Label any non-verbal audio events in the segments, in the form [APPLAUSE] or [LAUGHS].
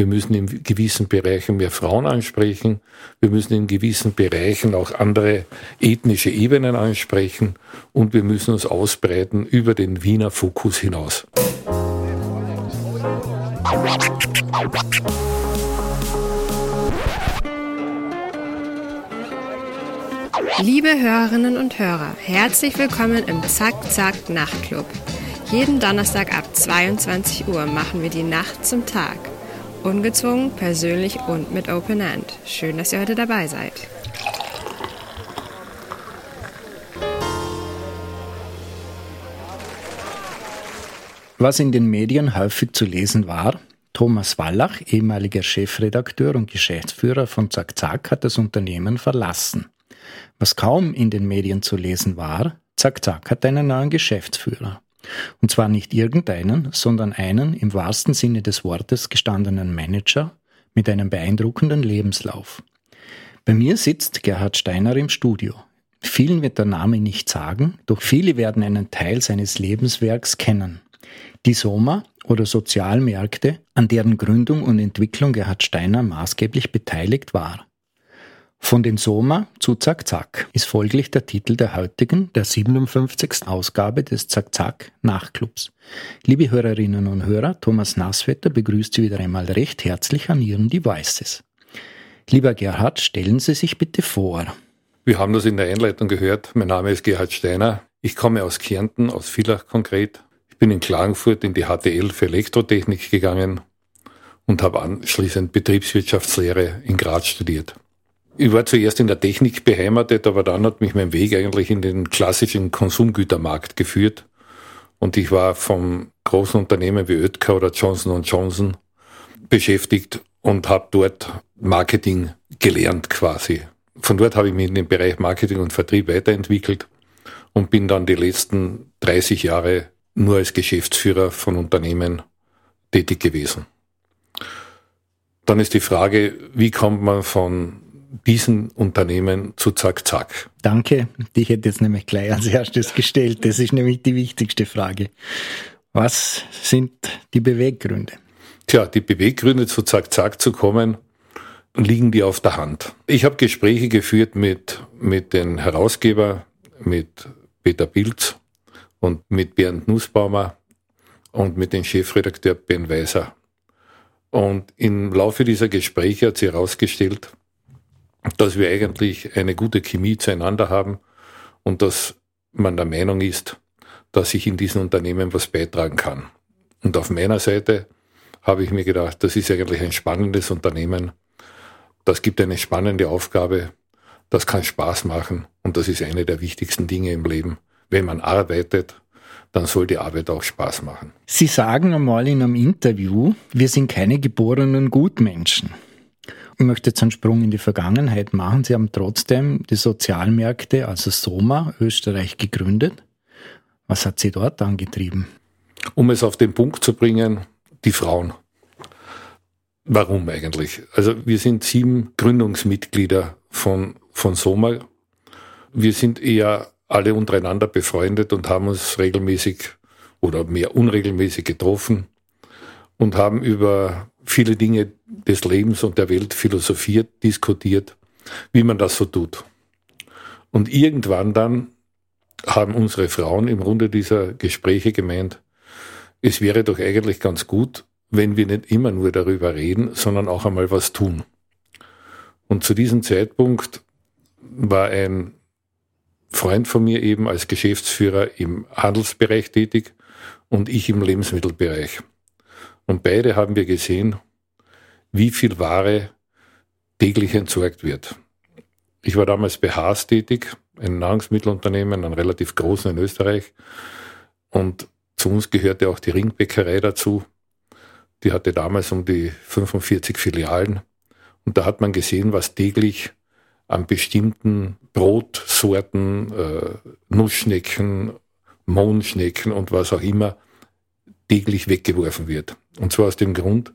Wir müssen in gewissen Bereichen mehr Frauen ansprechen. Wir müssen in gewissen Bereichen auch andere ethnische Ebenen ansprechen. Und wir müssen uns ausbreiten über den Wiener Fokus hinaus. Liebe Hörerinnen und Hörer, herzlich willkommen im Zack Zack Nachtclub. Jeden Donnerstag ab 22 Uhr machen wir die Nacht zum Tag. Ungezwungen, persönlich und mit Open End. Schön, dass ihr heute dabei seid. Was in den Medien häufig zu lesen war, Thomas Wallach, ehemaliger Chefredakteur und Geschäftsführer von Zack Zack, hat das Unternehmen verlassen. Was kaum in den Medien zu lesen war, Zack Zack hat einen neuen Geschäftsführer. Und zwar nicht irgendeinen, sondern einen im wahrsten Sinne des Wortes gestandenen Manager mit einem beeindruckenden Lebenslauf. Bei mir sitzt Gerhard Steiner im Studio. Vielen wird der Name nicht sagen, doch viele werden einen Teil seines Lebenswerks kennen. Die Soma oder Sozialmärkte, an deren Gründung und Entwicklung Gerhard Steiner maßgeblich beteiligt war. Von den Soma zu Zack Zack ist folglich der Titel der heutigen, der 57. Ausgabe des Zack Zack Nachclubs. Liebe Hörerinnen und Hörer, Thomas Nasswetter begrüßt Sie wieder einmal recht herzlich an Ihren Devices. Lieber Gerhard, stellen Sie sich bitte vor. Wir haben das in der Einleitung gehört. Mein Name ist Gerhard Steiner. Ich komme aus Kärnten, aus Villach konkret. Ich bin in Klagenfurt in die HTL für Elektrotechnik gegangen und habe anschließend Betriebswirtschaftslehre in Graz studiert. Ich war zuerst in der Technik beheimatet, aber dann hat mich mein Weg eigentlich in den klassischen Konsumgütermarkt geführt. Und ich war vom großen Unternehmen wie Oetker oder Johnson Johnson beschäftigt und habe dort Marketing gelernt quasi. Von dort habe ich mich in den Bereich Marketing und Vertrieb weiterentwickelt und bin dann die letzten 30 Jahre nur als Geschäftsführer von Unternehmen tätig gewesen. Dann ist die Frage, wie kommt man von diesen Unternehmen zu Zack Zack? Danke. Die hätte jetzt nämlich gleich als erstes gestellt. Das ist nämlich die wichtigste Frage. Was sind die Beweggründe? Tja, die Beweggründe zu Zack Zack zu kommen, liegen die auf der Hand. Ich habe Gespräche geführt mit, mit den Herausgeber, mit Peter Pilz und mit Bernd Nussbaumer und mit dem Chefredakteur Ben Weiser. Und im Laufe dieser Gespräche hat sich herausgestellt, dass wir eigentlich eine gute Chemie zueinander haben und dass man der Meinung ist, dass ich in diesen Unternehmen was beitragen kann. Und auf meiner Seite habe ich mir gedacht, das ist eigentlich ein spannendes Unternehmen. Das gibt eine spannende Aufgabe. Das kann Spaß machen. Und das ist eine der wichtigsten Dinge im Leben. Wenn man arbeitet, dann soll die Arbeit auch Spaß machen. Sie sagen einmal in einem Interview, wir sind keine geborenen Gutmenschen. Möchte jetzt einen Sprung in die Vergangenheit machen. Sie haben trotzdem die Sozialmärkte, also Soma, Österreich gegründet. Was hat Sie dort angetrieben? Um es auf den Punkt zu bringen, die Frauen. Warum eigentlich? Also wir sind sieben Gründungsmitglieder von, von Soma. Wir sind eher alle untereinander befreundet und haben uns regelmäßig oder mehr unregelmäßig getroffen und haben über viele Dinge des Lebens und der Welt philosophiert, diskutiert, wie man das so tut. Und irgendwann dann haben unsere Frauen im Runde dieser Gespräche gemeint, es wäre doch eigentlich ganz gut, wenn wir nicht immer nur darüber reden, sondern auch einmal was tun. Und zu diesem Zeitpunkt war ein Freund von mir eben als Geschäftsführer im Handelsbereich tätig und ich im Lebensmittelbereich. Und beide haben wir gesehen, wie viel Ware täglich entsorgt wird. Ich war damals bei Haas tätig, ein Nahrungsmittelunternehmen, ein relativ großen in Österreich. Und zu uns gehörte auch die Ringbäckerei dazu. Die hatte damals um die 45 Filialen. Und da hat man gesehen, was täglich an bestimmten Brotsorten, äh, Nussschnecken, Mohnschnecken und was auch immer täglich weggeworfen wird. Und zwar aus dem Grund,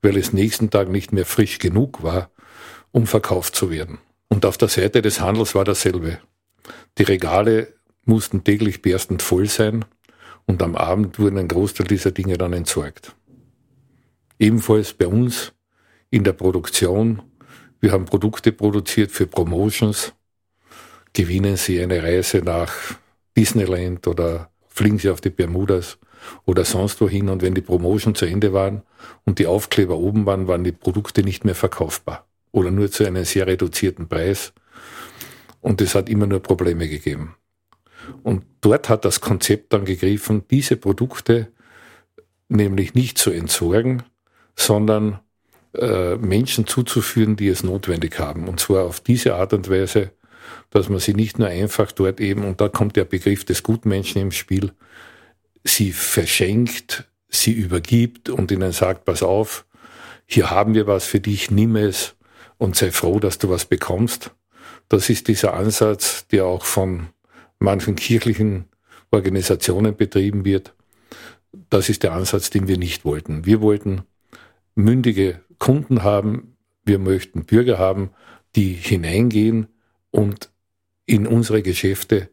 weil es nächsten Tag nicht mehr frisch genug war, um verkauft zu werden. Und auf der Seite des Handels war dasselbe. Die Regale mussten täglich berstend voll sein und am Abend wurden ein Großteil dieser Dinge dann entsorgt. Ebenfalls bei uns in der Produktion. Wir haben Produkte produziert für Promotions. Gewinnen Sie eine Reise nach Disneyland oder fliegen Sie auf die Bermudas oder sonst wohin. Und wenn die Promotion zu Ende waren und die Aufkleber oben waren, waren die Produkte nicht mehr verkaufbar oder nur zu einem sehr reduzierten Preis. Und es hat immer nur Probleme gegeben. Und dort hat das Konzept dann gegriffen, diese Produkte nämlich nicht zu entsorgen, sondern äh, Menschen zuzuführen, die es notwendig haben. Und zwar auf diese Art und Weise, dass man sie nicht nur einfach dort eben, und da kommt der Begriff des Gutmenschen im Spiel, sie verschenkt, sie übergibt und ihnen sagt, pass auf, hier haben wir was für dich, nimm es und sei froh, dass du was bekommst. Das ist dieser Ansatz, der auch von manchen kirchlichen Organisationen betrieben wird. Das ist der Ansatz, den wir nicht wollten. Wir wollten mündige Kunden haben, wir möchten Bürger haben, die hineingehen und in unsere Geschäfte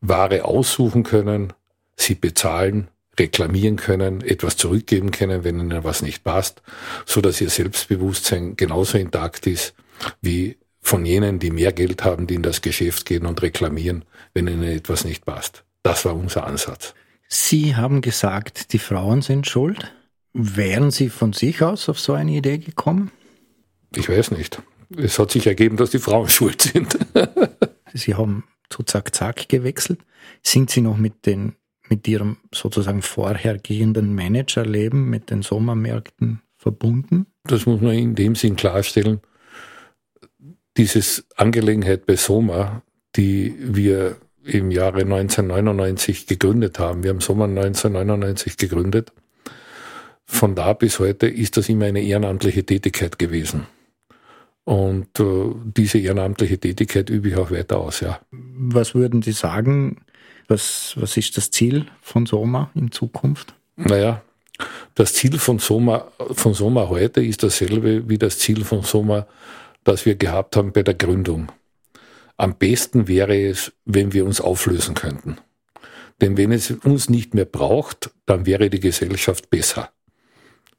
Ware aussuchen können, sie bezahlen, reklamieren können, etwas zurückgeben können, wenn ihnen was nicht passt, so dass ihr Selbstbewusstsein genauso intakt ist wie von jenen, die mehr Geld haben, die in das Geschäft gehen und reklamieren, wenn ihnen etwas nicht passt. Das war unser Ansatz. Sie haben gesagt, die Frauen sind schuld. Wären Sie von sich aus auf so eine Idee gekommen? Ich weiß nicht. Es hat sich ergeben, dass die Frauen [LAUGHS] schuld sind. Sie haben zu Zack Zack gewechselt. Sind Sie noch mit den mit Ihrem sozusagen vorhergehenden Managerleben mit den Sommermärkten verbunden? Das muss man in dem Sinn klarstellen. Dieses Angelegenheit bei Soma, die wir im Jahre 1999 gegründet haben. Wir haben Sommer 1999 gegründet. Von da bis heute ist das immer eine ehrenamtliche Tätigkeit gewesen. Und äh, diese ehrenamtliche Tätigkeit übe ich auch weiter aus, ja. Was würden Sie sagen, was, was ist das Ziel von Soma in Zukunft? Naja, das Ziel von Soma, von Soma heute ist dasselbe wie das Ziel von Soma, das wir gehabt haben bei der Gründung. Am besten wäre es, wenn wir uns auflösen könnten. Denn wenn es uns nicht mehr braucht, dann wäre die Gesellschaft besser.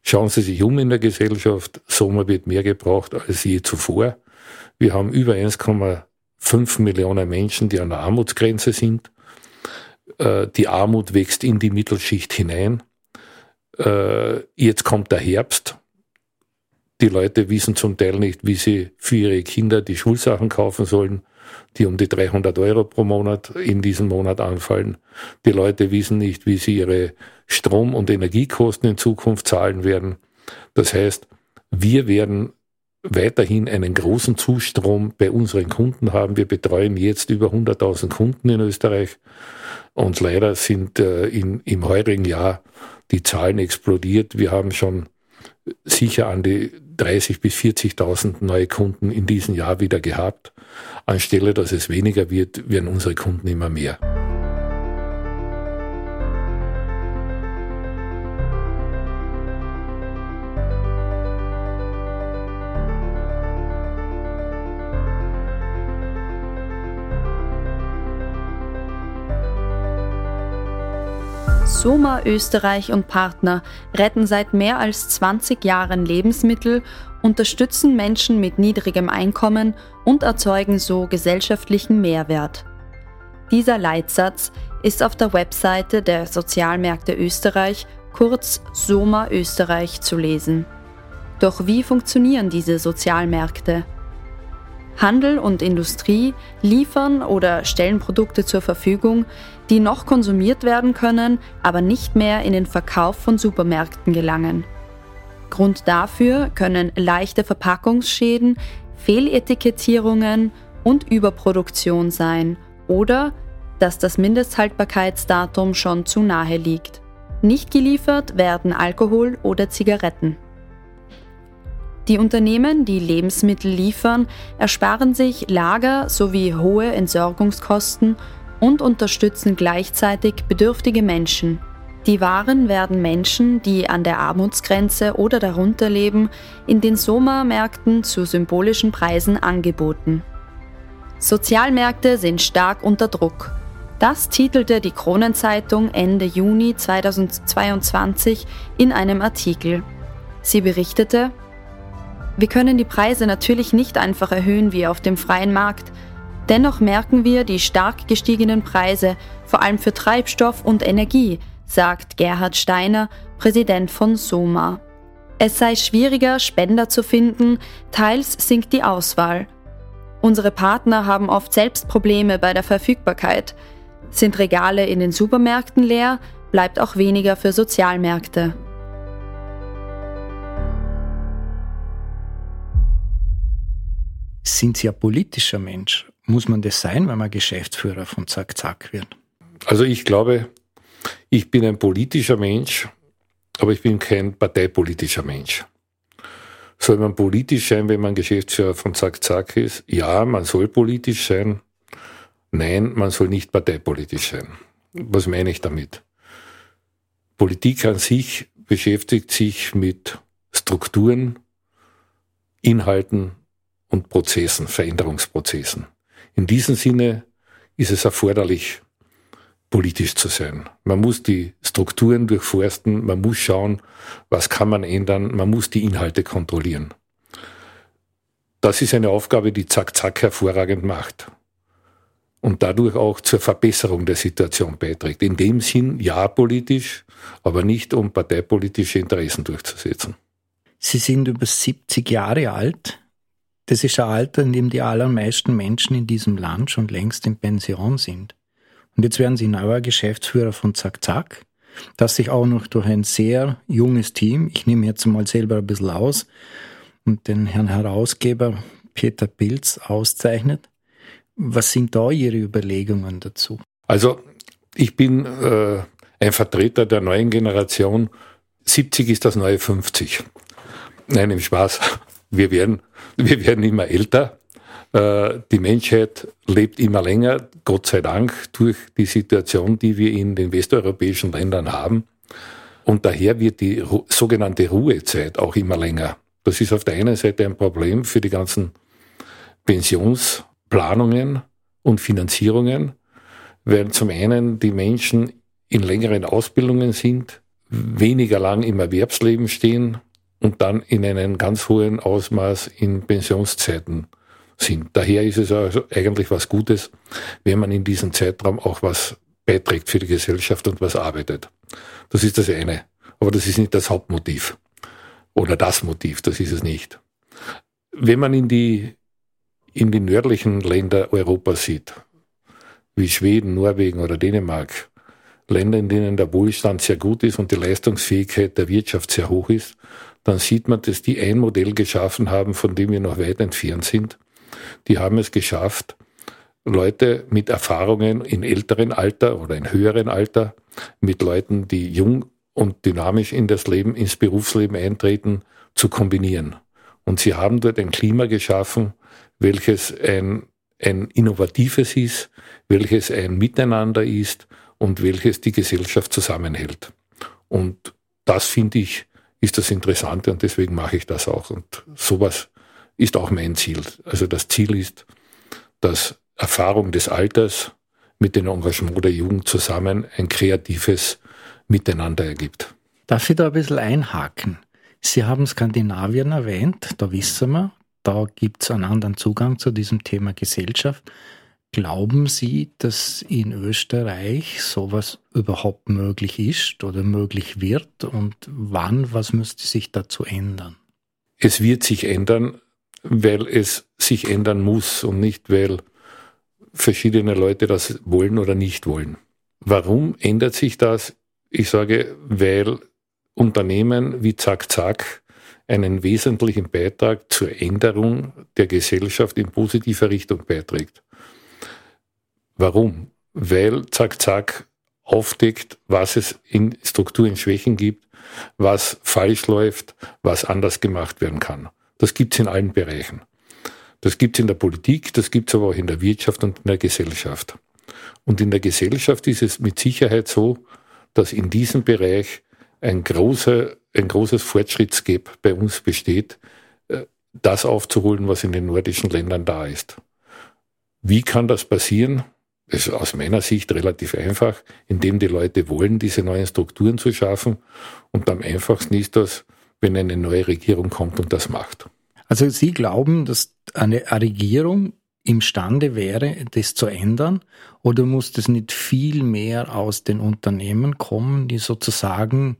Schauen Sie sich um in der Gesellschaft. Soma wird mehr gebraucht als je zuvor. Wir haben über 1,5 Millionen Menschen, die an der Armutsgrenze sind. Äh, die Armut wächst in die Mittelschicht hinein. Äh, jetzt kommt der Herbst. Die Leute wissen zum Teil nicht, wie sie für ihre Kinder die Schulsachen kaufen sollen, die um die 300 Euro pro Monat in diesem Monat anfallen. Die Leute wissen nicht, wie sie ihre Strom- und Energiekosten in Zukunft zahlen werden. Das heißt, wir werden weiterhin einen großen Zustrom bei unseren Kunden haben. Wir betreuen jetzt über 100.000 Kunden in Österreich. Und leider sind äh, in, im heurigen Jahr die Zahlen explodiert. Wir haben schon sicher an die 30 bis 40.000 neue Kunden in diesem Jahr wieder gehabt. Anstelle, dass es weniger wird, werden unsere Kunden immer mehr. Soma Österreich und Partner retten seit mehr als 20 Jahren Lebensmittel, unterstützen Menschen mit niedrigem Einkommen und erzeugen so gesellschaftlichen Mehrwert. Dieser Leitsatz ist auf der Webseite der Sozialmärkte Österreich, kurz Soma Österreich, zu lesen. Doch wie funktionieren diese Sozialmärkte? Handel und Industrie liefern oder stellen Produkte zur Verfügung, die noch konsumiert werden können, aber nicht mehr in den Verkauf von Supermärkten gelangen. Grund dafür können leichte Verpackungsschäden, Fehletikettierungen und Überproduktion sein oder dass das Mindesthaltbarkeitsdatum schon zu nahe liegt. Nicht geliefert werden Alkohol oder Zigaretten. Die Unternehmen, die Lebensmittel liefern, ersparen sich Lager sowie hohe Entsorgungskosten und unterstützen gleichzeitig bedürftige Menschen. Die Waren werden Menschen, die an der Armutsgrenze oder darunter leben, in den Soma-Märkten zu symbolischen Preisen angeboten. Sozialmärkte sind stark unter Druck. Das titelte die Kronenzeitung Ende Juni 2022 in einem Artikel. Sie berichtete, Wir können die Preise natürlich nicht einfach erhöhen wie auf dem freien Markt. Dennoch merken wir die stark gestiegenen Preise, vor allem für Treibstoff und Energie, sagt Gerhard Steiner, Präsident von Soma. Es sei schwieriger, Spender zu finden, teils sinkt die Auswahl. Unsere Partner haben oft selbst Probleme bei der Verfügbarkeit. Sind Regale in den Supermärkten leer, bleibt auch weniger für Sozialmärkte. Sind Sie ein politischer Mensch? Muss man das sein, wenn man Geschäftsführer von Zack Zack wird? Also ich glaube, ich bin ein politischer Mensch, aber ich bin kein parteipolitischer Mensch. Soll man politisch sein, wenn man Geschäftsführer von Zack Zack ist? Ja, man soll politisch sein. Nein, man soll nicht parteipolitisch sein. Was meine ich damit? Politik an sich beschäftigt sich mit Strukturen, Inhalten und Prozessen, Veränderungsprozessen. In diesem Sinne ist es erforderlich, politisch zu sein. Man muss die Strukturen durchforsten, man muss schauen, was kann man ändern, man muss die Inhalte kontrollieren. Das ist eine Aufgabe, die Zack Zack hervorragend macht und dadurch auch zur Verbesserung der Situation beiträgt. In dem Sinn ja politisch, aber nicht um parteipolitische Interessen durchzusetzen. Sie sind über 70 Jahre alt. Das ist ein Alter, in dem die allermeisten Menschen in diesem Land schon längst in Pension sind. Und jetzt werden Sie neuer Geschäftsführer von Zack Zack, das sich auch noch durch ein sehr junges Team, ich nehme jetzt mal selber ein bisschen aus, und den Herrn Herausgeber Peter Pilz auszeichnet. Was sind da Ihre Überlegungen dazu? Also ich bin äh, ein Vertreter der neuen Generation. 70 ist das neue 50. Nein, im Spaß. Wir werden, [LAUGHS] wir werden immer älter. Äh, die Menschheit lebt immer länger, Gott sei Dank, durch die Situation, die wir in den westeuropäischen Ländern haben. Und daher wird die sogenannte Ruhezeit auch immer länger. Das ist auf der einen Seite ein Problem für die ganzen Pensionsplanungen und Finanzierungen, weil zum einen die Menschen in längeren Ausbildungen sind, weniger lang im Erwerbsleben stehen und dann in einem ganz hohen Ausmaß in Pensionszeiten sind. Daher ist es also eigentlich was Gutes, wenn man in diesem Zeitraum auch was beiträgt für die Gesellschaft und was arbeitet. Das ist das eine. Aber das ist nicht das Hauptmotiv. Oder das Motiv, das ist es nicht. Wenn man in die, in die nördlichen Länder Europas sieht, wie Schweden, Norwegen oder Dänemark, Länder, in denen der Wohlstand sehr gut ist und die Leistungsfähigkeit der Wirtschaft sehr hoch ist, dann sieht man, dass die ein Modell geschaffen haben, von dem wir noch weit entfernt sind, die haben es geschafft, Leute mit Erfahrungen in älteren Alter oder in höheren Alter, mit Leuten, die jung und dynamisch in das Leben, ins Berufsleben eintreten, zu kombinieren. Und sie haben dort ein Klima geschaffen, welches ein, ein innovatives ist, welches ein Miteinander ist und welches die Gesellschaft zusammenhält. Und das finde ich, ist das Interessante und deswegen mache ich das auch. Und sowas ist auch mein Ziel. Also das Ziel ist, dass Erfahrung des Alters mit dem Engagement der Jugend zusammen ein kreatives Miteinander ergibt. Darf ich da ein bisschen einhaken? Sie haben Skandinavien erwähnt, da wissen wir, da gibt es einen anderen Zugang zu diesem Thema Gesellschaft. Glauben Sie, dass in Österreich sowas überhaupt möglich ist oder möglich wird? Und wann, was müsste sich dazu ändern? Es wird sich ändern, weil es sich ändern muss und nicht, weil verschiedene Leute das wollen oder nicht wollen. Warum ändert sich das? Ich sage, weil Unternehmen wie Zack Zack einen wesentlichen Beitrag zur Änderung der Gesellschaft in positiver Richtung beiträgt. Warum? Weil Zack Zack aufdeckt, was es in Strukturen Schwächen gibt, was falsch läuft, was anders gemacht werden kann. Das gibt's in allen Bereichen. Das gibt's in der Politik, das gibt's aber auch in der Wirtschaft und in der Gesellschaft. Und in der Gesellschaft ist es mit Sicherheit so, dass in diesem Bereich ein, großer, ein großes Fortschrittsgap bei uns besteht, äh, das aufzuholen, was in den nordischen Ländern da ist. Wie kann das passieren? Das ist aus meiner Sicht relativ einfach, indem die Leute wollen, diese neuen Strukturen zu schaffen. Und am einfachsten ist das, wenn eine neue Regierung kommt und das macht. Also Sie glauben, dass eine Regierung imstande wäre, das zu ändern? Oder muss das nicht viel mehr aus den Unternehmen kommen, die sozusagen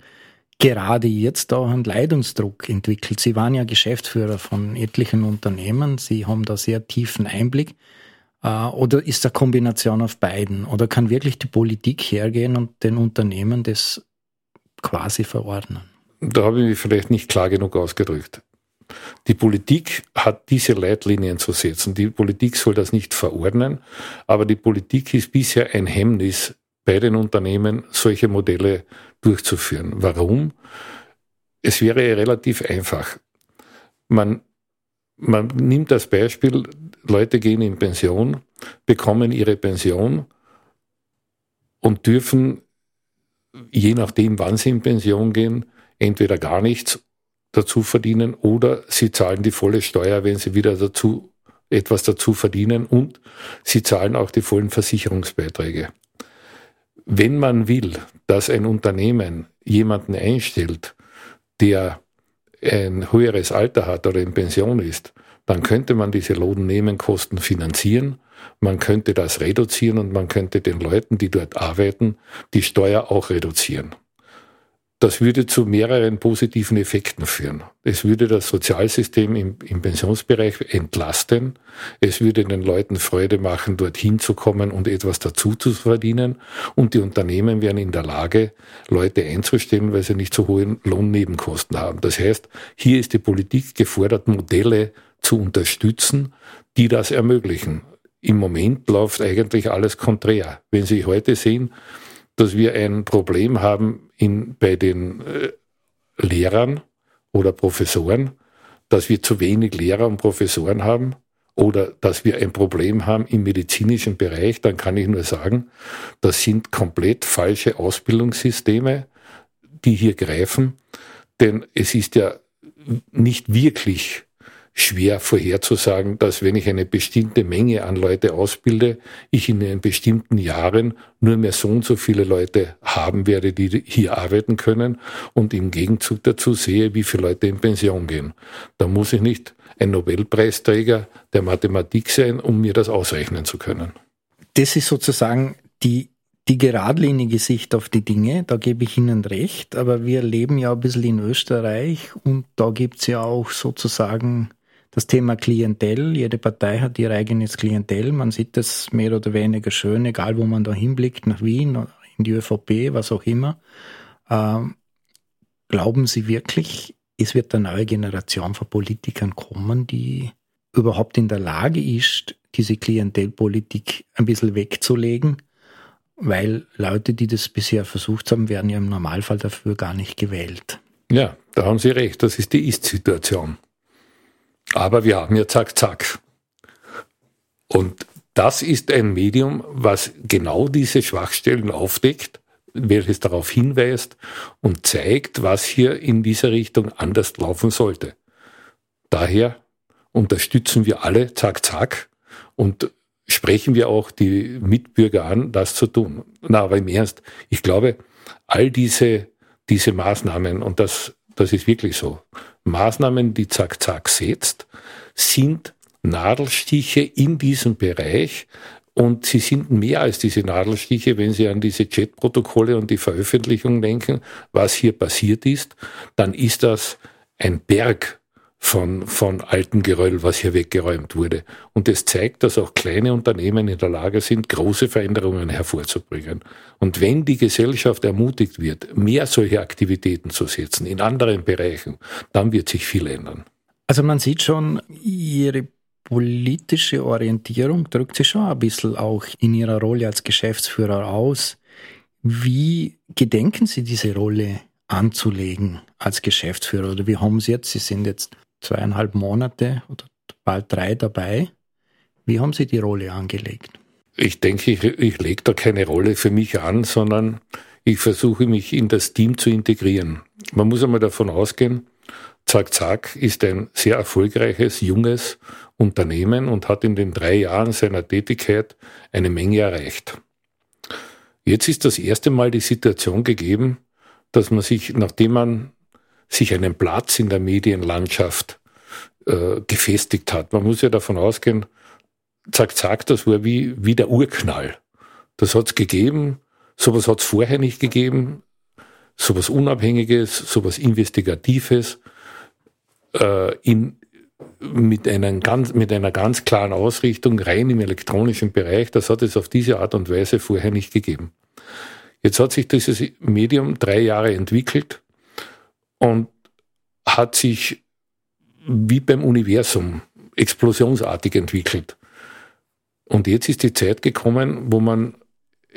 gerade jetzt auch einen Leidungsdruck entwickelt? Sie waren ja Geschäftsführer von etlichen Unternehmen, Sie haben da sehr tiefen Einblick. Äh, oder ist eine Kombination auf beiden? Oder kann wirklich die Politik hergehen und den Unternehmen das quasi verordnen? Da habe ich mich vielleicht nicht klar genug ausgedrückt. Die Politik hat diese Leitlinien zu setzen. Die Politik soll das nicht verordnen, aber die Politik ist bisher ein Hemmnis bei den Unternehmen, solche Modelle durchzuführen. Warum? Es wäre relativ einfach. Man, man nimmt das Beispiel, Leute gehen in Pension, bekommen ihre Pension und dürfen, je nachdem, wann sie in Pension gehen, entweder gar nichts dazu verdienen oder sie zahlen die volle Steuer, wenn sie wieder dazu etwas dazu verdienen und sie zahlen auch die vollen Versicherungsbeiträge. Wenn man will, dass ein Unternehmen jemanden einstellt, der ein höheres Alter hat oder in Pension ist, dann könnte man diese Lohnnebenkosten finanzieren, man könnte das reduzieren und man könnte den Leuten, die dort arbeiten, die Steuer auch reduzieren. Das würde zu mehreren positiven Effekten führen. Es würde das Sozialsystem im, im, Pensionsbereich entlasten. Es würde den Leuten Freude machen, dorthin zu kommen und etwas dazu zu verdienen. Und die Unternehmen wären in der Lage, Leute einzustellen, weil sie nicht so hohe Lohnnebenkosten haben. Das heißt, hier ist die Politik gefordert, Modelle zu unterstützen, die das ermöglichen. Im Moment läuft eigentlich alles konträr. Wenn Sie heute sehen, dass wir ein Problem haben in, bei den äh, Lehrern oder Professoren, dass wir zu wenig Lehrer und Professoren haben oder dass wir ein Problem haben im medizinischen Bereich, dann kann ich nur sagen, das sind komplett falsche Ausbildungssysteme, die hier greifen. Denn es ist ja nicht wirklich schwer vorherzusagen, dass wenn ich eine bestimmte Menge an Leute ausbilde, ich in den bestimmten Jahren nur mehr so und so viele Leute haben werde, die hier arbeiten können und im Gegenzug dazu sehe, wie viele Leute in Pension gehen. Da muss ich nicht ein Nobelpreisträger der Mathematik sein, um mir das ausrechnen zu können. Das ist sozusagen die die geradlinige Sicht auf die Dinge, da gebe ich Ihnen recht, aber wir leben ja ein bisschen in Österreich und da gibt's ja auch sozusagen das Thema Klientel. Jede Partei hat ihr eigenes Klientel. Man sieht das mehr oder weniger schön, egal wo man da hinblickt, nach Wien, in die ÖVP, was auch immer. Ähm, glauben Sie wirklich, es wird eine neue Generation von Politikern kommen, die überhaupt in der Lage ist, diese Klientelpolitik ein bisschen wegzulegen? Weil Leute, die das bisher versucht haben, werden ja im Normalfall dafür gar nicht gewählt. Ja, da haben Sie recht. Das ist die Ist-Situation. Aber wir haben ja Zack, Zack. Und das ist ein Medium, was genau diese Schwachstellen aufdeckt, welches darauf hinweist und zeigt, was hier in dieser Richtung anders laufen sollte. Daher unterstützen wir alle Zack, Zack und sprechen wir auch die Mitbürger an, das zu tun. Na, aber im Ernst, ich glaube, all diese, diese Maßnahmen, und das, das ist wirklich so, Maßnahmen, die Zack Zack setzt, sind Nadelstiche in diesem Bereich und sie sind mehr als diese Nadelstiche, wenn Sie an diese Chatprotokolle und die Veröffentlichung denken, was hier passiert ist, dann ist das ein Berg von, von alten Geröll, was hier weggeräumt wurde. Und es zeigt, dass auch kleine Unternehmen in der Lage sind, große Veränderungen hervorzubringen. Und wenn die Gesellschaft ermutigt wird, mehr solche Aktivitäten zu setzen in anderen Bereichen, dann wird sich viel ändern. Also man sieht schon, Ihre politische Orientierung drückt sich schon ein bisschen auch in Ihrer Rolle als Geschäftsführer aus. Wie gedenken Sie diese Rolle anzulegen als Geschäftsführer? Oder wie haben Sie jetzt, Sie sind jetzt zweieinhalb Monate oder bald drei dabei. Wie haben Sie die Rolle angelegt? Ich denke, ich, ich lege da keine Rolle für mich an, sondern ich versuche mich in das Team zu integrieren. Man muss einmal davon ausgehen, Zack Zack ist ein sehr erfolgreiches, junges Unternehmen und hat in den drei Jahren seiner Tätigkeit eine Menge erreicht. Jetzt ist das erste Mal die Situation gegeben, dass man sich, nachdem man sich einen Platz in der Medienlandschaft äh, gefestigt hat. Man muss ja davon ausgehen, zack, zack, das war wie, wie der Urknall. Das hat es gegeben, sowas hat es vorher nicht gegeben, sowas Unabhängiges, sowas Investigatives, äh, in, mit, einer ganz, mit einer ganz klaren Ausrichtung rein im elektronischen Bereich, das hat es auf diese Art und Weise vorher nicht gegeben. Jetzt hat sich dieses Medium drei Jahre entwickelt und hat sich wie beim Universum explosionsartig entwickelt. Und jetzt ist die Zeit gekommen, wo man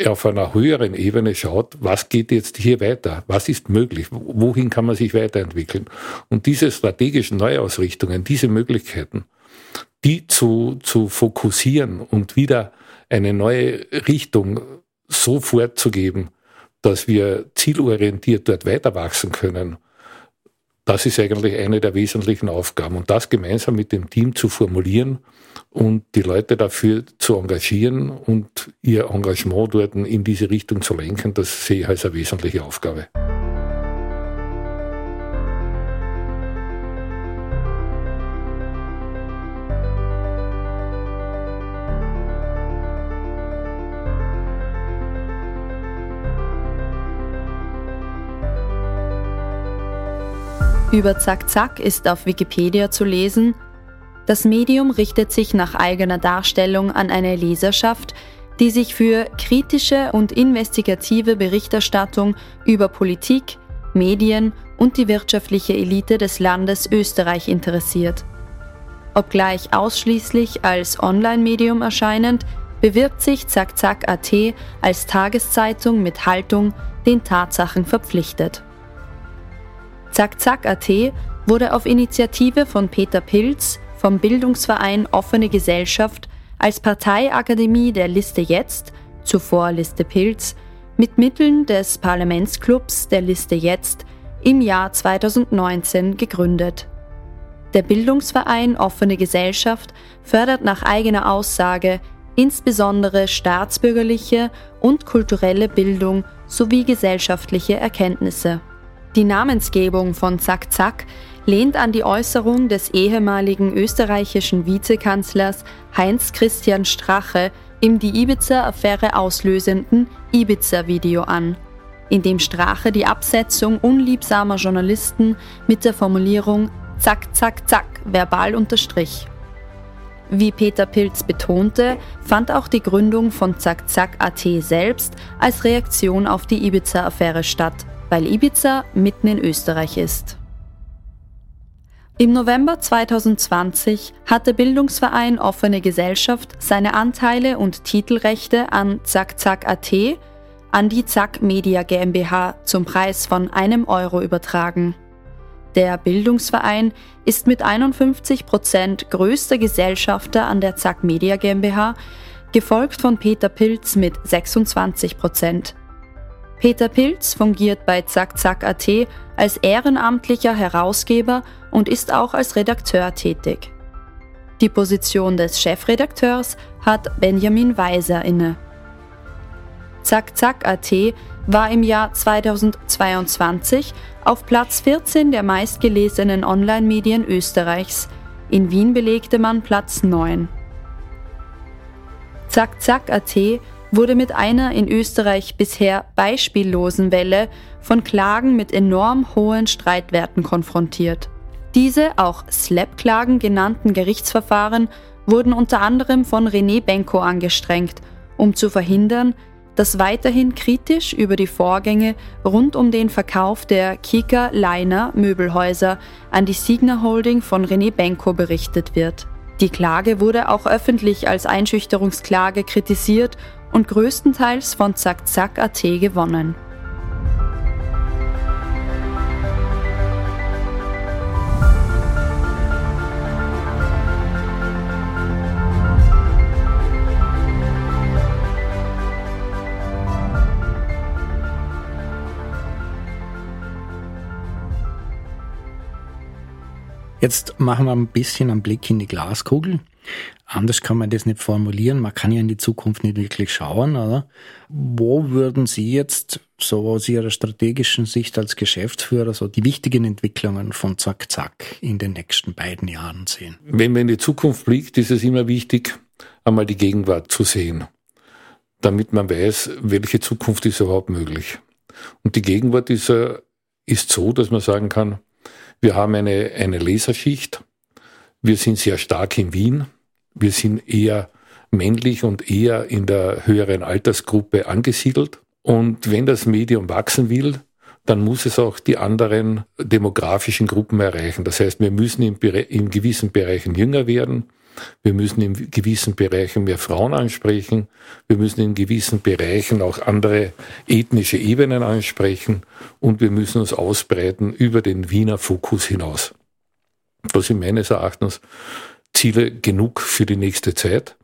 auf einer höheren Ebene schaut, was geht jetzt hier weiter, was ist möglich, wohin kann man sich weiterentwickeln. Und diese strategischen Neuausrichtungen, diese Möglichkeiten, die zu, zu fokussieren und wieder eine neue Richtung so vorzugeben, dass wir zielorientiert dort weiter wachsen können, das ist eigentlich eine der wesentlichen Aufgaben. Und das gemeinsam mit dem Team zu formulieren und die Leute dafür zu engagieren und ihr Engagement dort in diese Richtung zu lenken, das sehe ich als eine wesentliche Aufgabe. Über Zack Zack ist auf Wikipedia zu lesen, das Medium richtet sich nach eigener Darstellung an eine Leserschaft, die sich für kritische und investigative Berichterstattung über Politik, Medien und die wirtschaftliche Elite des Landes Österreich interessiert. Obgleich ausschließlich als Online-Medium erscheinend, bewirbt sich ZackZack.at als Tageszeitung mit Haltung, den Tatsachen verpflichtet. ZackZack.at wurde auf Initiative von Peter Pilz vom Bildungsverein Offene Gesellschaft als Parteiakademie der Liste Jetzt, zuvor Liste Pilz, mit Mitteln des Parlamentsclubs der Liste Jetzt im Jahr 2019 gegründet. Der Bildungsverein Offene Gesellschaft fördert nach eigener Aussage insbesondere staatsbürgerliche und kulturelle Bildung sowie gesellschaftliche Erkenntnisse. Die Namensgebung von Zack Zack lehnt an die Äußerung des ehemaligen österreichischen Vizekanzlers Heinz Christian Strache im die Ibiza-Affäre auslösenden Ibiza-Video an, in dem Strache die Absetzung unliebsamer Journalisten mit der Formulierung Zack, Zack, Zack verbal unterstrich. Wie Peter Pilz betonte, fand auch die Gründung von Zack Zack AT selbst als Reaktion auf die Ibiza-Affäre statt weil Ibiza mitten in Österreich ist. Im November 2020 hat der Bildungsverein Offene Gesellschaft seine Anteile und Titelrechte an Zack Zack AT an die Zack Media GmbH zum Preis von einem Euro übertragen. Der Bildungsverein ist mit 51 Prozent größter Gesellschafter an der Zack Media GmbH, gefolgt von Peter Pilz mit 26 Prozent. Peter Pilz fungiert bei ZackZack.at als ehrenamtlicher Herausgeber und ist auch als Redakteur tätig. Die Position des Chefredakteurs hat Benjamin Weiser inne. ZackZack.at war im Jahr 2022 auf Platz 14 der meistgelesenen Online-Medien Österreichs. In Wien belegte man Platz 9. ZackZack.at wurde mit einer in Österreich bisher beispiellosen Welle von Klagen mit enorm hohen Streitwerten konfrontiert. Diese auch Slap-Klagen genannten Gerichtsverfahren wurden unter anderem von René Benko angestrengt, um zu verhindern, dass weiterhin kritisch über die Vorgänge rund um den Verkauf der Kika Leiner Möbelhäuser an die Signer Holding von René Benko berichtet wird. Die Klage wurde auch öffentlich als Einschüchterungsklage kritisiert und größtenteils von ZackZack.at gewonnen. Jetzt machen wir ein bisschen einen Blick in die Glaskugel. Anders kann man das nicht formulieren. Man kann ja in die Zukunft nicht wirklich schauen, oder? Wo würden Sie jetzt so aus Ihrer strategischen Sicht als Geschäftsführer so die wichtigen Entwicklungen von Zack Zack in den nächsten beiden Jahren sehen? Wenn man in die Zukunft blickt, ist es immer wichtig, einmal die Gegenwart zu sehen, damit man weiß, welche Zukunft ist überhaupt möglich. Und die Gegenwart ist, äh, ist so, dass man sagen kann, wir haben eine, eine Laserschicht, wir sind sehr stark in Wien, wir sind eher männlich und eher in der höheren Altersgruppe angesiedelt. Und wenn das Medium wachsen will, dann muss es auch die anderen demografischen Gruppen erreichen. Das heißt, wir müssen in, in gewissen Bereichen jünger werden. Wir müssen in gewissen Bereichen mehr Frauen ansprechen. Wir müssen in gewissen Bereichen auch andere ethnische Ebenen ansprechen. Und wir müssen uns ausbreiten über den Wiener Fokus hinaus. Das sind meines Erachtens Ziele genug für die nächste Zeit.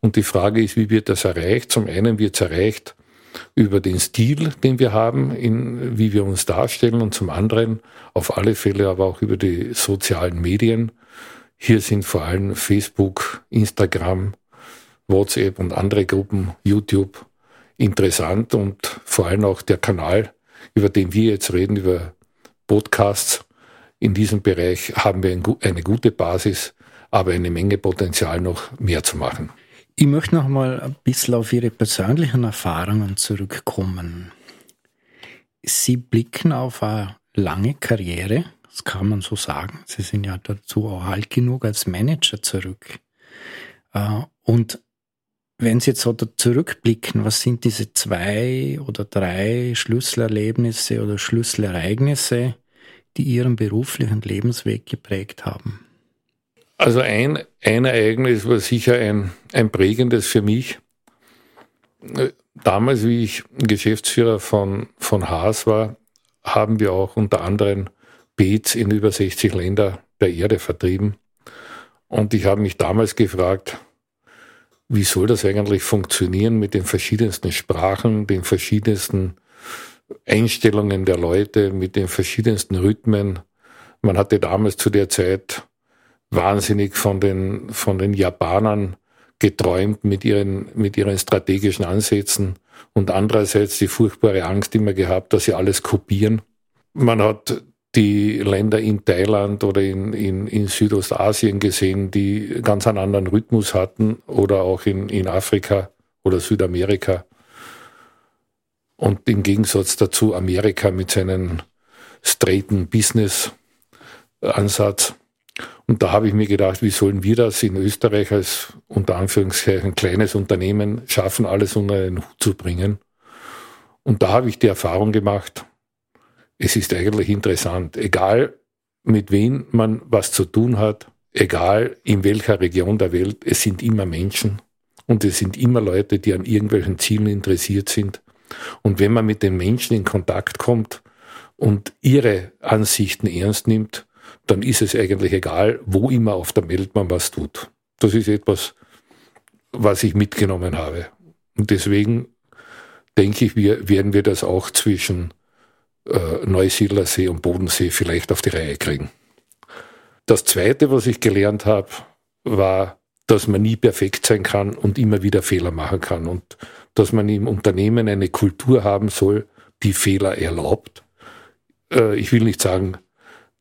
Und die Frage ist, wie wird das erreicht? Zum einen wird es erreicht über den Stil, den wir haben, in, wie wir uns darstellen und zum anderen auf alle Fälle aber auch über die sozialen Medien. Hier sind vor allem Facebook, Instagram, WhatsApp und andere Gruppen, YouTube interessant und vor allem auch der Kanal, über den wir jetzt reden, über Podcasts. In diesem Bereich haben wir eine gute Basis, aber eine Menge Potenzial noch mehr zu machen. Ich möchte noch mal ein bisschen auf Ihre persönlichen Erfahrungen zurückkommen. Sie blicken auf eine lange Karriere, das kann man so sagen. Sie sind ja dazu auch alt genug als Manager zurück. Äh, und wenn Sie jetzt so zurückblicken, was sind diese zwei oder drei Schlüsselerlebnisse oder Schlüsselereignisse, die Ihren beruflichen Lebensweg geprägt haben? Also ein, ein Ereignis war sicher ein, ein prägendes für mich. Damals, wie ich Geschäftsführer von, von Haas war, haben wir auch unter anderem Beats in über 60 Länder der Erde vertrieben. Und ich habe mich damals gefragt, wie soll das eigentlich funktionieren mit den verschiedensten Sprachen, den verschiedensten Einstellungen der Leute, mit den verschiedensten Rhythmen. Man hatte damals zu der Zeit wahnsinnig von den, von den Japanern geträumt mit ihren, mit ihren strategischen Ansätzen und andererseits die furchtbare Angst immer gehabt, dass sie alles kopieren. Man hat die Länder in Thailand oder in, in, in Südostasien gesehen, die ganz einen anderen Rhythmus hatten oder auch in, in Afrika oder Südamerika. Und im Gegensatz dazu Amerika mit seinem straighten Business-Ansatz. Und da habe ich mir gedacht, wie sollen wir das in Österreich als unter Anführungszeichen kleines Unternehmen schaffen, alles unter einen Hut zu bringen. Und da habe ich die Erfahrung gemacht, es ist eigentlich interessant, egal mit wem man was zu tun hat, egal in welcher Region der Welt, es sind immer Menschen und es sind immer Leute, die an irgendwelchen Zielen interessiert sind. Und wenn man mit den Menschen in Kontakt kommt und ihre Ansichten ernst nimmt, dann ist es eigentlich egal, wo immer auf der Welt man was tut. Das ist etwas, was ich mitgenommen habe. Und deswegen denke ich, wir, werden wir das auch zwischen äh, Neusiedlersee und Bodensee vielleicht auf die Reihe kriegen. Das Zweite, was ich gelernt habe, war, dass man nie perfekt sein kann und immer wieder Fehler machen kann und dass man im Unternehmen eine Kultur haben soll, die Fehler erlaubt. Äh, ich will nicht sagen,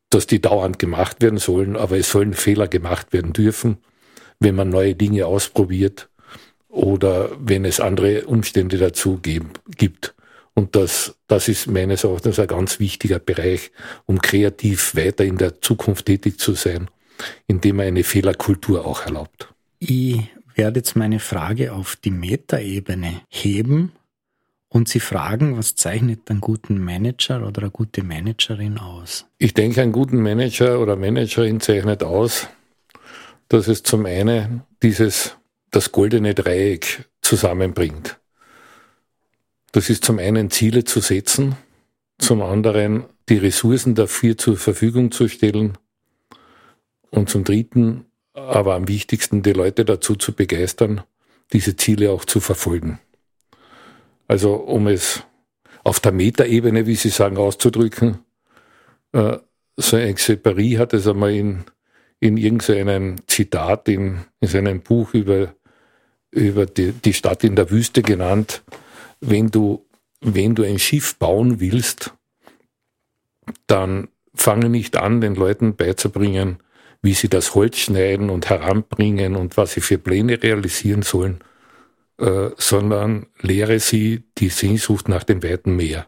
dass die dauernd gemacht werden sollen, aber es sollen Fehler gemacht werden dürfen, wenn man neue Dinge ausprobiert oder wenn es andere Umstände dazu geben, gibt. Und das, das ist meines Erachtens ein ganz wichtiger Bereich, um kreativ weiter in der Zukunft tätig zu sein, indem man eine Fehlerkultur auch erlaubt. Ich werde jetzt meine Frage auf die Metaebene heben und Sie fragen, was zeichnet einen guten Manager oder eine gute Managerin aus? Ich denke, einen guten Manager oder Managerin zeichnet aus, dass es zum einen dieses, das goldene Dreieck zusammenbringt. Das ist zum einen Ziele zu setzen, zum anderen die Ressourcen dafür zur Verfügung zu stellen und zum dritten, aber am wichtigsten, die Leute dazu zu begeistern, diese Ziele auch zu verfolgen. Also um es auf der Metaebene, wie Sie sagen, auszudrücken, äh, so ein Exeperie hat es einmal in, in irgendeinem Zitat in, in seinem Buch über, über die, die Stadt in der Wüste genannt. Wenn du wenn du ein Schiff bauen willst, dann fange nicht an, den Leuten beizubringen, wie sie das Holz schneiden und heranbringen und was sie für Pläne realisieren sollen, äh, sondern lehre sie die Sehnsucht nach dem weiten Meer.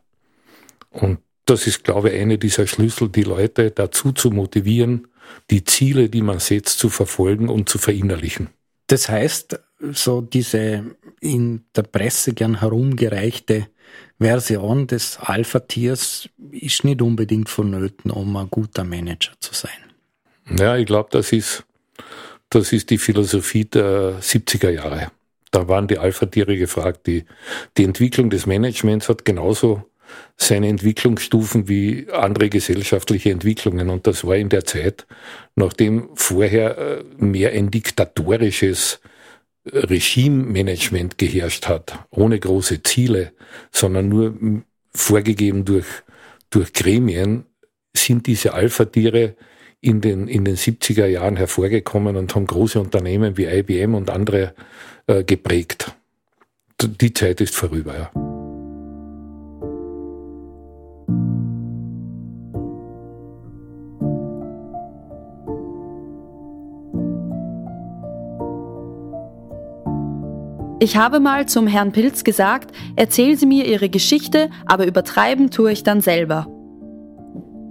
Und das ist, glaube ich, eine dieser Schlüssel, die Leute dazu zu motivieren, die Ziele, die man setzt, zu verfolgen und zu verinnerlichen. Das heißt, so diese in der Presse gern herumgereichte Version des Alpha-Tiers ist nicht unbedingt vonnöten, um ein guter Manager zu sein. Ja, ich glaube, das ist, das ist die Philosophie der 70er Jahre. Da waren die Alpha-Tiere gefragt. Die, die Entwicklung des Managements hat genauso seine Entwicklungsstufen wie andere gesellschaftliche Entwicklungen. Und das war in der Zeit, nachdem vorher äh, mehr ein diktatorisches Regime-Management geherrscht hat, ohne große Ziele, sondern nur vorgegeben durch, durch Gremien, sind diese Alpha-Tiere in den, in den 70er Jahren hervorgekommen und haben große Unternehmen wie IBM und andere äh, geprägt. Die Zeit ist vorüber, ja. Ich habe mal zum Herrn Pilz gesagt, erzählen Sie mir Ihre Geschichte, aber übertreiben tue ich dann selber.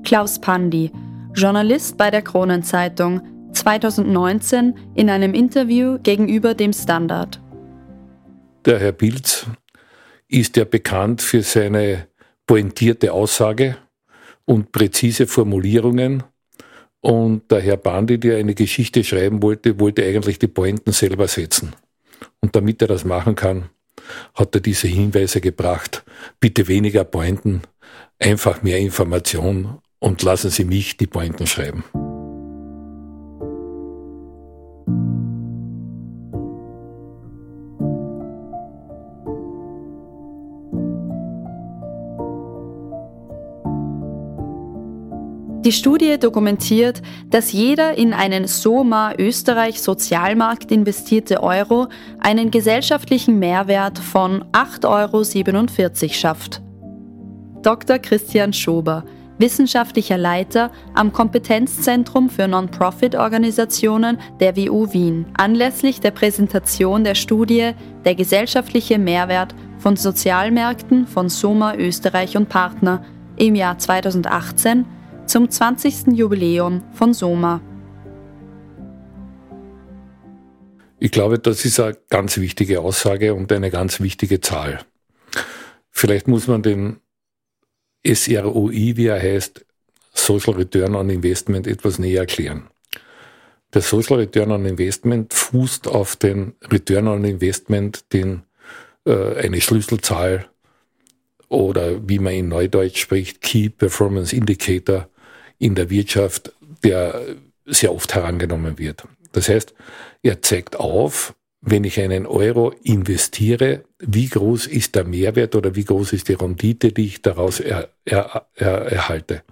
Klaus Pandi, Journalist bei der Kronenzeitung, 2019 in einem Interview gegenüber dem Standard. Der Herr Pilz ist ja bekannt für seine pointierte Aussage und präzise Formulierungen. Und der Herr Bandi, der eine Geschichte schreiben wollte, wollte eigentlich die Pointen selber setzen. Und damit er das machen kann, hat er diese Hinweise gebracht. Bitte weniger Pointen, einfach mehr Information und lassen Sie mich die Pointen schreiben. Die Studie dokumentiert, dass jeder in einen Soma Österreich Sozialmarkt investierte Euro einen gesellschaftlichen Mehrwert von 8,47 Euro schafft. Dr. Christian Schober, wissenschaftlicher Leiter am Kompetenzzentrum für Non-Profit-Organisationen der WU Wien, anlässlich der Präsentation der Studie Der gesellschaftliche Mehrwert von Sozialmärkten von Soma Österreich und Partner im Jahr 2018 zum 20. Jubiläum von Soma. Ich glaube, das ist eine ganz wichtige Aussage und eine ganz wichtige Zahl. Vielleicht muss man den SROI, wie er heißt, Social Return on Investment, etwas näher erklären. Der Social Return on Investment fußt auf den Return on Investment, den äh, eine Schlüsselzahl oder wie man in Neudeutsch spricht, Key Performance Indicator in der Wirtschaft, der sehr oft herangenommen wird. Das heißt, er zeigt auf, wenn ich einen Euro investiere, wie groß ist der Mehrwert oder wie groß ist die Rendite, die ich daraus er, er, er, erhalte.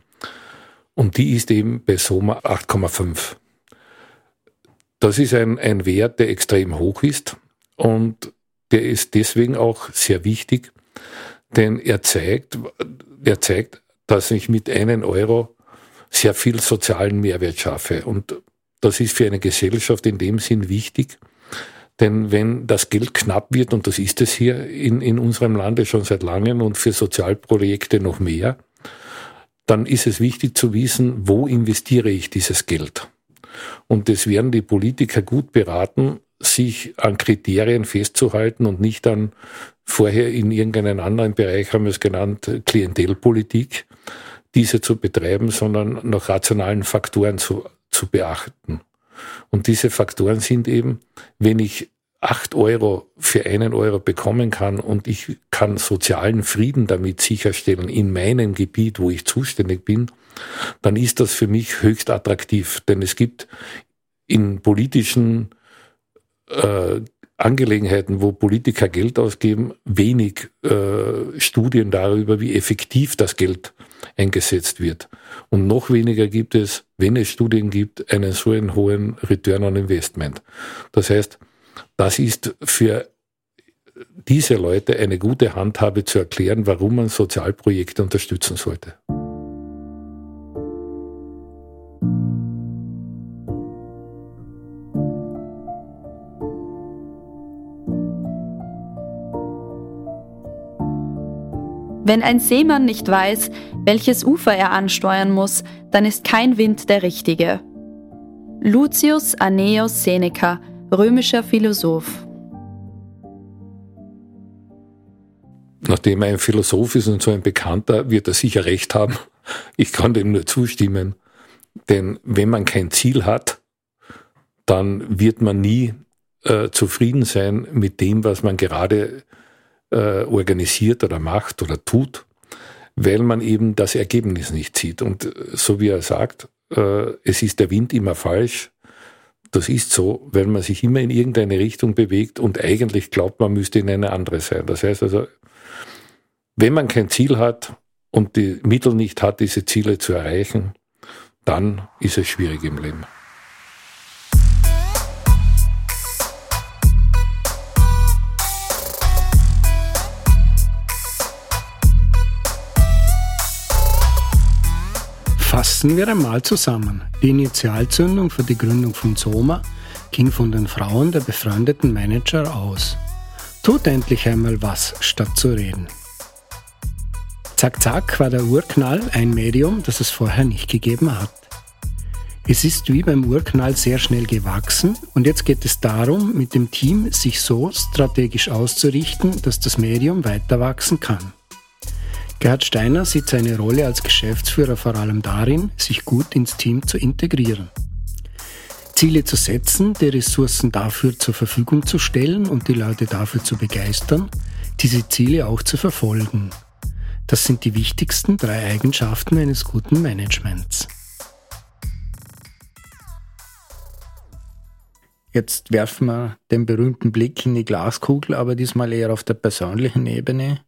Und die ist eben bei Soma 8,5. Das ist ein, ein Wert, der extrem hoch ist und der ist deswegen auch sehr wichtig, denn er zeigt, er zeigt, dass ich mit einem Euro sehr viel sozialen Mehrwert schaffe. Und das ist für eine Gesellschaft in dem Sinn wichtig, denn wenn das Geld knapp wird, und das ist es hier in, in unserem Lande schon seit langem und für Sozialprojekte noch mehr, dann ist es wichtig zu wissen, wo investiere ich dieses Geld. Und es werden die Politiker gut beraten, sich an Kriterien festzuhalten und nicht an vorher in irgendeinem anderen Bereich haben wir es genannt, Klientelpolitik, diese zu betreiben, sondern nach rationalen Faktoren zu, zu beachten. Und diese Faktoren sind eben, wenn ich acht Euro für einen Euro bekommen kann und ich kann sozialen Frieden damit sicherstellen in meinem Gebiet, wo ich zuständig bin, dann ist das für mich höchst attraktiv. Denn es gibt in politischen äh, Angelegenheiten, wo Politiker Geld ausgeben, wenig äh, Studien darüber, wie effektiv das Geld eingesetzt wird. Und noch weniger gibt es, wenn es Studien gibt, einen so einen hohen Return on Investment. Das heißt, das ist für diese Leute eine gute Handhabe zu erklären, warum man Sozialprojekte unterstützen sollte. Wenn ein Seemann nicht weiß, welches Ufer er ansteuern muss, dann ist kein Wind der richtige. Lucius Aeneus Seneca, römischer Philosoph. Nachdem er ein Philosoph ist und so ein Bekannter, wird er sicher recht haben. Ich kann dem nur zustimmen. Denn wenn man kein Ziel hat, dann wird man nie äh, zufrieden sein mit dem, was man gerade äh, organisiert oder macht oder tut, weil man eben das Ergebnis nicht sieht. Und äh, so wie er sagt, äh, es ist der Wind immer falsch. Das ist so, weil man sich immer in irgendeine Richtung bewegt und eigentlich glaubt, man müsste in eine andere sein. Das heißt also, wenn man kein Ziel hat und die Mittel nicht hat, diese Ziele zu erreichen, dann ist es schwierig im Leben. Fassen wir einmal zusammen. Die Initialzündung für die Gründung von Soma ging von den Frauen der befreundeten Manager aus. Tut endlich einmal was, statt zu reden. Zack Zack war der Urknall ein Medium, das es vorher nicht gegeben hat. Es ist wie beim Urknall sehr schnell gewachsen und jetzt geht es darum, mit dem Team sich so strategisch auszurichten, dass das Medium weiter wachsen kann. Gerhard Steiner sieht seine Rolle als Geschäftsführer vor allem darin, sich gut ins Team zu integrieren. Ziele zu setzen, die Ressourcen dafür zur Verfügung zu stellen und die Leute dafür zu begeistern, diese Ziele auch zu verfolgen. Das sind die wichtigsten drei Eigenschaften eines guten Managements. Jetzt werfen wir den berühmten Blick in die Glaskugel, aber diesmal eher auf der persönlichen Ebene.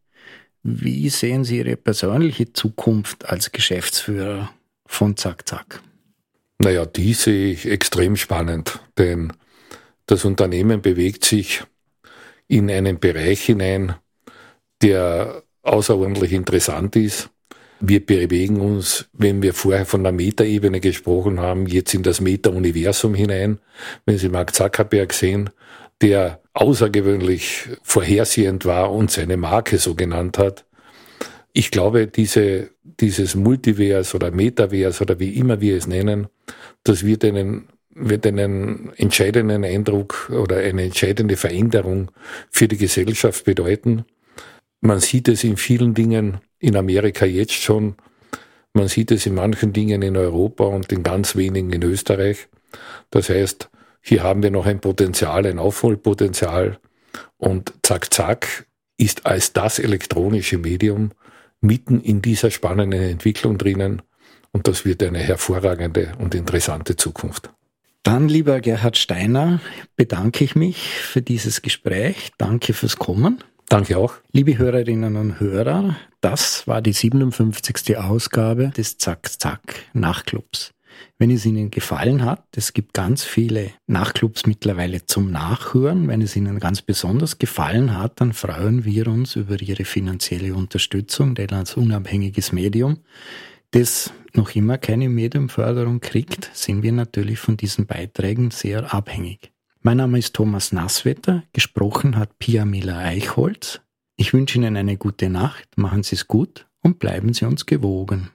Wie sehen Sie Ihre persönliche Zukunft als Geschäftsführer von Zack Zack? Naja, die sehe ich extrem spannend, denn das Unternehmen bewegt sich in einen Bereich hinein, der außerordentlich interessant ist. Wir bewegen uns, wenn wir vorher von der Metaebene gesprochen haben, jetzt in das Meta-Universum hinein. Wenn Sie Mark Zuckerberg sehen, der außergewöhnlich vorhersehend war und seine Marke so genannt hat. Ich glaube, diese, dieses Multivers oder Metavers oder wie immer wir es nennen, das wird einen, wird einen entscheidenden Eindruck oder eine entscheidende Veränderung für die Gesellschaft bedeuten. Man sieht es in vielen Dingen in Amerika jetzt schon. Man sieht es in manchen Dingen in Europa und in ganz wenigen in Österreich. Das heißt, hier haben wir noch ein Potenzial, ein Aufholpotenzial. Und zack, zack ist als das elektronische Medium mitten in dieser spannenden Entwicklung drinnen. Und das wird eine hervorragende und interessante Zukunft. Dann, lieber Gerhard Steiner, bedanke ich mich für dieses Gespräch. Danke fürs Kommen. Danke auch. Liebe Hörerinnen und Hörer, das war die 57. Ausgabe des Zack Zack Nachtclubs. Wenn es Ihnen gefallen hat, es gibt ganz viele Nachtclubs mittlerweile zum Nachhören. Wenn es Ihnen ganz besonders gefallen hat, dann freuen wir uns über Ihre finanzielle Unterstützung, denn als unabhängiges Medium, das noch immer keine Mediumförderung kriegt, sind wir natürlich von diesen Beiträgen sehr abhängig. Mein Name ist Thomas Nasswetter, gesprochen hat Pia Miller-Eichholz. Ich wünsche Ihnen eine gute Nacht, machen Sie es gut und bleiben Sie uns gewogen.